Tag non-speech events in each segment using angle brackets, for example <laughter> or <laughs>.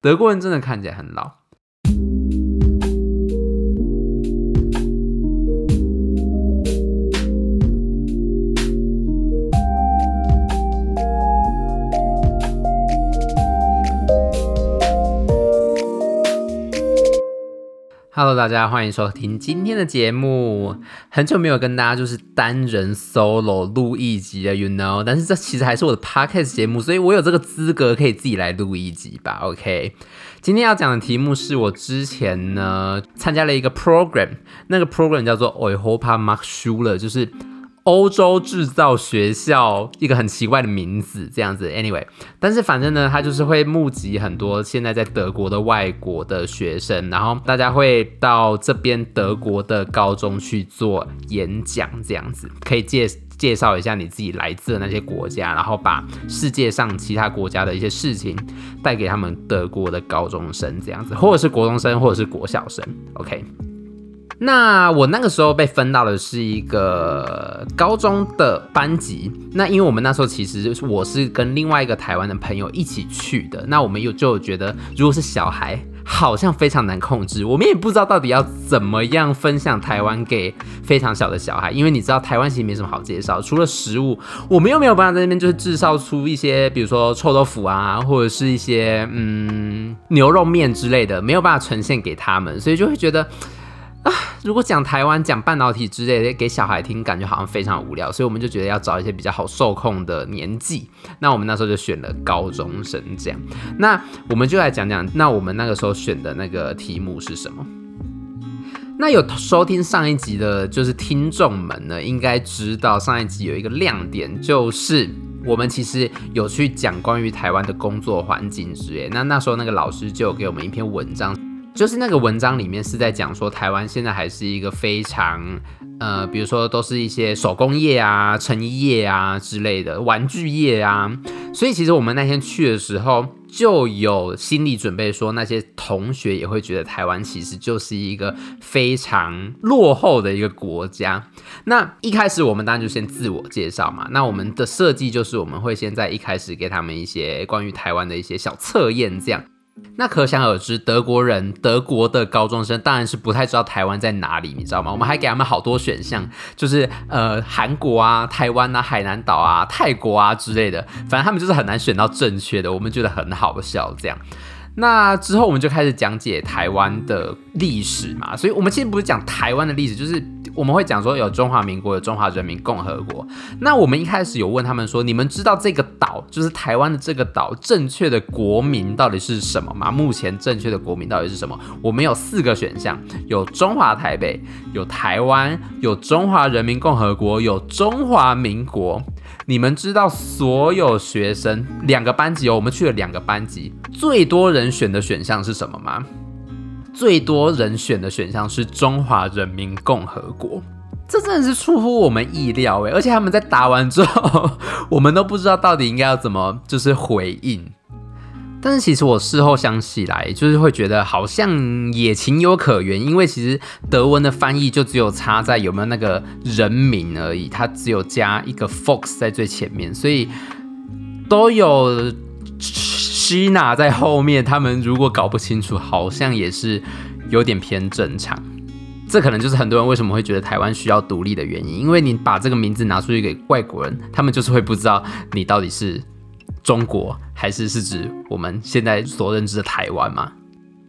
德国人真的看起来很老。Hello，大家欢迎收听今天的节目。很久没有跟大家就是单人 solo 录一集了，you know。但是这其实还是我的 podcast 节目，所以我有这个资格可以自己来录一集吧。OK，今天要讲的题目是我之前呢参加了一个 program，那个 program 叫做 Europa Marktschule，就是。欧洲制造学校，一个很奇怪的名字，这样子。Anyway，但是反正呢，他就是会募集很多现在在德国的外国的学生，然后大家会到这边德国的高中去做演讲，这样子可以介介绍一下你自己来自的那些国家，然后把世界上其他国家的一些事情带给他们德国的高中生，这样子，或者是国中生，或者是国小生。OK。那我那个时候被分到的是一个高中的班级。那因为我们那时候其实就是我是跟另外一个台湾的朋友一起去的。那我们又就觉得，如果是小孩，好像非常难控制。我们也不知道到底要怎么样分享台湾给非常小的小孩，因为你知道台湾其实没什么好介绍，除了食物，我们又没有办法在那边就是制造出一些，比如说臭豆腐啊，或者是一些嗯牛肉面之类的，没有办法呈现给他们，所以就会觉得。啊，<laughs> 如果讲台湾讲半导体之类的给小孩听，感觉好像非常无聊，所以我们就觉得要找一些比较好受控的年纪。那我们那时候就选了高中生这样。那我们就来讲讲，那我们那个时候选的那个题目是什么？那有收听上一集的，就是听众们呢，应该知道上一集有一个亮点，就是我们其实有去讲关于台湾的工作环境之类。那那时候那个老师就给我们一篇文章。就是那个文章里面是在讲说，台湾现在还是一个非常，呃，比如说都是一些手工业啊、成衣业啊之类的玩具业啊，所以其实我们那天去的时候就有心理准备，说那些同学也会觉得台湾其实就是一个非常落后的一个国家。那一开始我们当然就先自我介绍嘛，那我们的设计就是我们会先在一开始给他们一些关于台湾的一些小测验，这样。那可想而知，德国人、德国的高中生当然是不太知道台湾在哪里，你知道吗？我们还给他们好多选项，就是呃韩国啊、台湾啊、海南岛啊、泰国啊之类的，反正他们就是很难选到正确的。我们觉得很好笑，这样。那之后我们就开始讲解台湾的历史嘛，所以我们其实不是讲台湾的历史，就是。我们会讲说有中华民国，有中华人民共和国。那我们一开始有问他们说，你们知道这个岛，就是台湾的这个岛，正确的国名到底是什么吗？目前正确的国名到底是什么？我们有四个选项，有中华台北，有台湾，有中华人民共和国，有中华民国。你们知道所有学生两个班级哦，我们去了两个班级，最多人选的选项是什么吗？最多人选的选项是中华人民共和国，这真的是出乎我们意料诶，而且他们在答完之后，我们都不知道到底应该要怎么就是回应。但是其实我事后想起来，就是会觉得好像也情有可原，因为其实德文的翻译就只有差在有没有那个人名而已，它只有加一个 Fox 在最前面，所以都有。希娜在后面，他们如果搞不清楚，好像也是有点偏正常。这可能就是很多人为什么会觉得台湾需要独立的原因，因为你把这个名字拿出去给外国人，他们就是会不知道你到底是中国还是是指我们现在所认知的台湾嘛。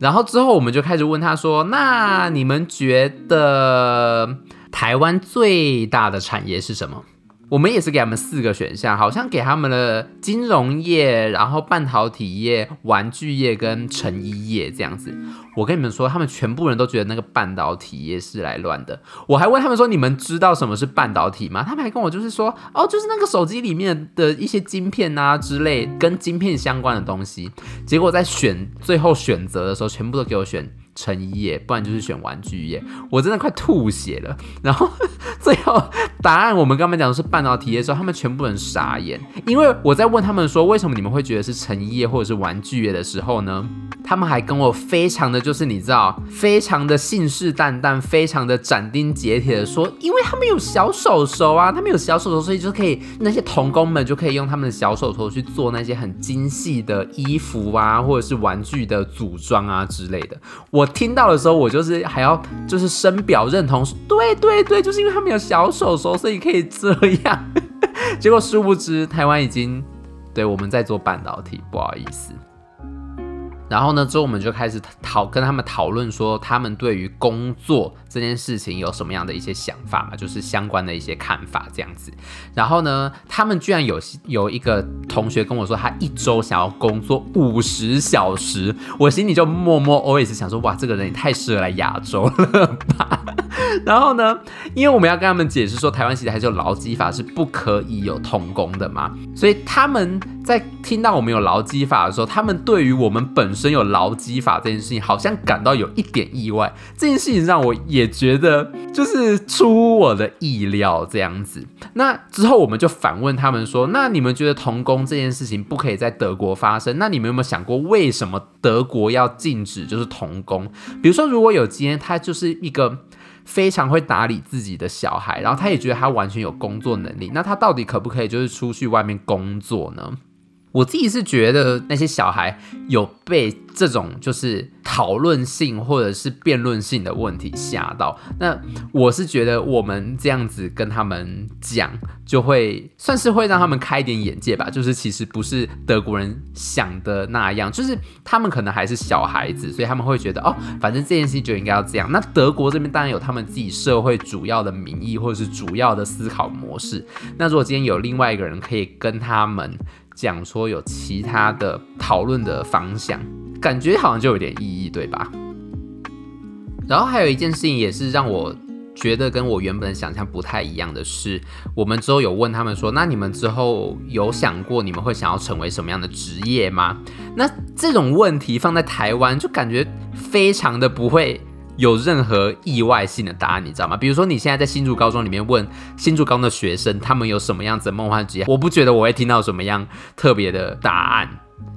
然后之后我们就开始问他说：“那你们觉得台湾最大的产业是什么？”我们也是给他们四个选项，好像给他们了金融业，然后半导体业、玩具业跟成衣业这样子。我跟你们说，他们全部人都觉得那个半导体业是来乱的。我还问他们说：“你们知道什么是半导体吗？”他们还跟我就是说：“哦，就是那个手机里面的一些晶片啊之类，跟晶片相关的东西。”结果在选最后选择的时候，全部都给我选。成衣业，不然就是选玩具业，我真的快吐血了。然后 <laughs> 最后答案，我们刚刚讲的是半导体业的时候，他们全部人傻眼，因为我在问他们说，为什么你们会觉得是成衣业或者是玩具业的时候呢，他们还跟我非常的就是你知道，非常的信誓旦旦，非常的斩钉截铁的说，因为他们有小手手啊，他们有小手手，所以就可以那些童工们就可以用他们的小手头去做那些很精细的衣服啊，或者是玩具的组装啊之类的。我听到的时候，我就是还要就是深表认同，对对对，就是因为他们有小手手，所以可以这样。<laughs> 结果殊不知，台湾已经对我们在做半导体，不好意思。然后呢，之后我们就开始讨跟他们讨论说，他们对于工作这件事情有什么样的一些想法嘛，就是相关的一些看法这样子。然后呢，他们居然有有一个同学跟我说，他一周想要工作五十小时，我心里就默默 always 想说，哇，这个人也太适合来亚洲了吧。<laughs> 然后呢，因为我们要跟他们解释说，台湾其实还是有劳基法是不可以有童工的嘛，所以他们在听到我们有劳基法的时候，他们对于我们本身有劳基法这件事情，好像感到有一点意外。这件事情让我也觉得就是出乎我的意料这样子。那之后我们就反问他们说：“那你们觉得童工这件事情不可以在德国发生？那你们有没有想过为什么德国要禁止就是童工？比如说，如果有今天他就是一个非常会打理自己的小孩，然后他也觉得他完全有工作能力，那他到底可不可以就是出去外面工作呢？”我自己是觉得那些小孩有被这种就是讨论性或者是辩论性的问题吓到。那我是觉得我们这样子跟他们讲，就会算是会让他们开一点眼界吧。就是其实不是德国人想的那样，就是他们可能还是小孩子，所以他们会觉得哦，反正这件事情就应该要这样。那德国这边当然有他们自己社会主要的民意或者是主要的思考模式。那如果今天有另外一个人可以跟他们。讲说有其他的讨论的方向，感觉好像就有点意义，对吧？然后还有一件事情也是让我觉得跟我原本想象不太一样的是，我们之后有问他们说，那你们之后有想过你们会想要成为什么样的职业吗？那这种问题放在台湾就感觉非常的不会。有任何意外性的答案，你知道吗？比如说，你现在在新竹高中里面问新竹高中的学生，他们有什么样子的梦幻职业？我不觉得我会听到什么样特别的答案，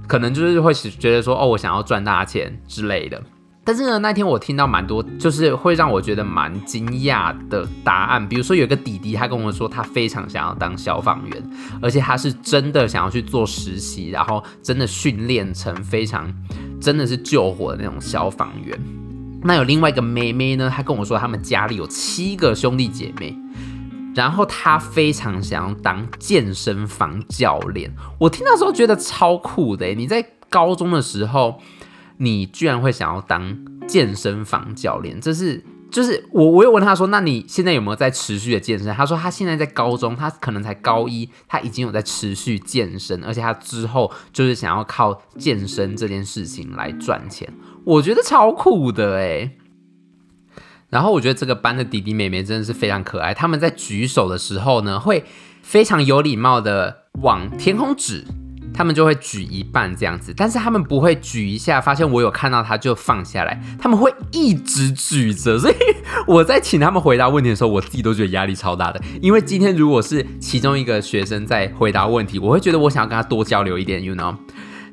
可能就是会觉得说，哦，我想要赚大钱之类的。但是呢，那天我听到蛮多，就是会让我觉得蛮惊讶的答案。比如说，有一个弟弟，他跟我说，他非常想要当消防员，而且他是真的想要去做实习，然后真的训练成非常真的是救火的那种消防员。那有另外一个妹妹呢，她跟我说，他们家里有七个兄弟姐妹，然后她非常想要当健身房教练。我听到时候觉得超酷的，你在高中的时候，你居然会想要当健身房教练，这是就是我我有问他说，那你现在有没有在持续的健身？他说他现在在高中，他可能才高一，他已经有在持续健身，而且他之后就是想要靠健身这件事情来赚钱。我觉得超酷的哎，然后我觉得这个班的弟弟妹妹真的是非常可爱。他们在举手的时候呢，会非常有礼貌的往天空指，他们就会举一半这样子，但是他们不会举一下，发现我有看到他就放下来，他们会一直举着。所以我在请他们回答问题的时候，我自己都觉得压力超大的，因为今天如果是其中一个学生在回答问题，我会觉得我想要跟他多交流一点，you know，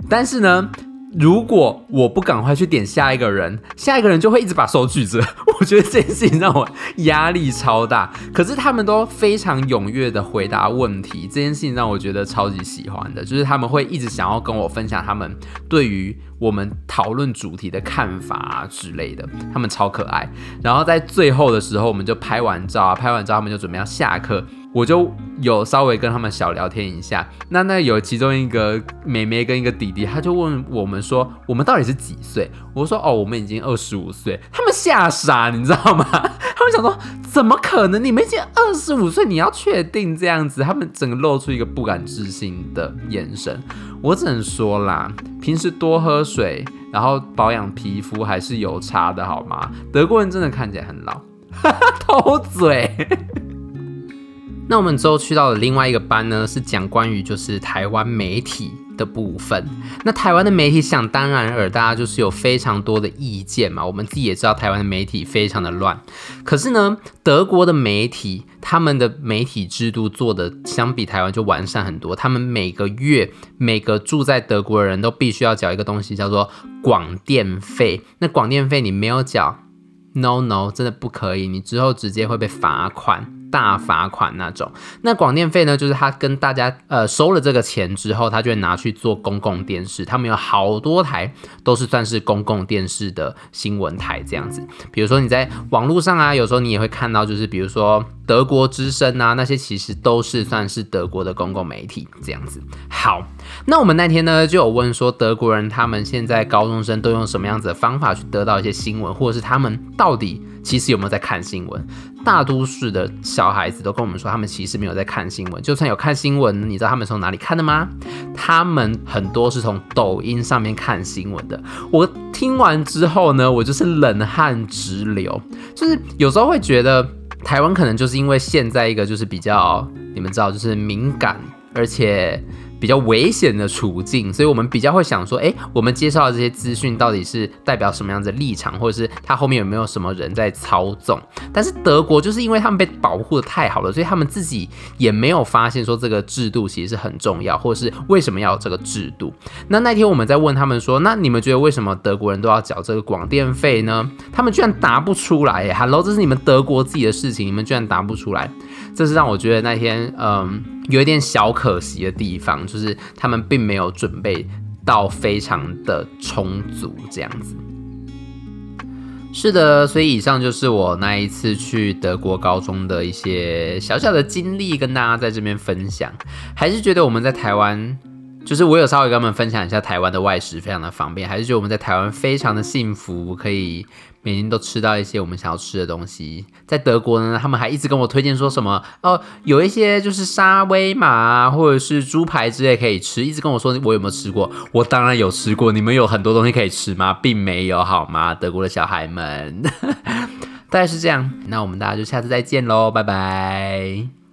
但是呢。如果我不赶快去点下一个人，下一个人就会一直把手举着。<laughs> 我觉得这件事情让我压力超大。可是他们都非常踊跃的回答问题，这件事情让我觉得超级喜欢的，就是他们会一直想要跟我分享他们对于我们讨论主题的看法啊之类的，他们超可爱。然后在最后的时候，我们就拍完照啊，拍完照他们就准备要下课。我就有稍微跟他们小聊天一下，那那有其中一个妹妹跟一个弟弟，他就问我们说，我们到底是几岁？我说哦，我们已经二十五岁。他们吓傻，你知道吗？<laughs> 他们想说，怎么可能？你们已经二十五岁，你要确定这样子？他们整个露出一个不敢置信的眼神。我只能说啦，平时多喝水，然后保养皮肤还是有差的，好吗？德国人真的看起来很老，<laughs> 偷嘴。那我们之后去到的另外一个班呢，是讲关于就是台湾媒体的部分。那台湾的媒体想当然尔，大家就是有非常多的意见嘛。我们自己也知道，台湾的媒体非常的乱。可是呢，德国的媒体他们的媒体制度做的相比台湾就完善很多。他们每个月每个住在德国的人都必须要缴一个东西，叫做广电费。那广电费你没有缴，no no，真的不可以，你之后直接会被罚款。大罚款那种，那广电费呢？就是他跟大家呃收了这个钱之后，他就会拿去做公共电视。他们有好多台都是算是公共电视的新闻台这样子。比如说你在网络上啊，有时候你也会看到，就是比如说德国之声啊，那些其实都是算是德国的公共媒体这样子。好，那我们那天呢就有问说，德国人他们现在高中生都用什么样子的方法去得到一些新闻，或者是他们到底其实有没有在看新闻？大都市的小孩子都跟我们说，他们其实没有在看新闻。就算有看新闻，你知道他们从哪里看的吗？他们很多是从抖音上面看新闻的。我听完之后呢，我就是冷汗直流。就是有时候会觉得，台湾可能就是因为现在一个就是比较，你们知道，就是敏感，而且。比较危险的处境，所以我们比较会想说，诶，我们介绍的这些资讯到底是代表什么样的立场，或者是他后面有没有什么人在操纵？但是德国就是因为他们被保护得太好了，所以他们自己也没有发现说这个制度其实是很重要，或者是为什么要这个制度？那那天我们在问他们说，那你们觉得为什么德国人都要缴这个广电费呢？他们居然答不出来耶，Hello，这是你们德国自己的事情，你们居然答不出来，这是让我觉得那天嗯。有一点小可惜的地方，就是他们并没有准备到非常的充足，这样子。是的，所以以上就是我那一次去德国高中的一些小小的经历，跟大家在这边分享。还是觉得我们在台湾，就是我有稍微跟他们分享一下台湾的外食非常的方便，还是觉得我们在台湾非常的幸福，可以。每天都吃到一些我们想要吃的东西，在德国呢，他们还一直跟我推荐说什么哦，有一些就是沙威玛，或者是猪排之类可以吃，一直跟我说我有没有吃过，我当然有吃过。你们有很多东西可以吃吗？并没有，好吗？德国的小孩们，<laughs> 大概是这样。那我们大家就下次再见喽，拜拜。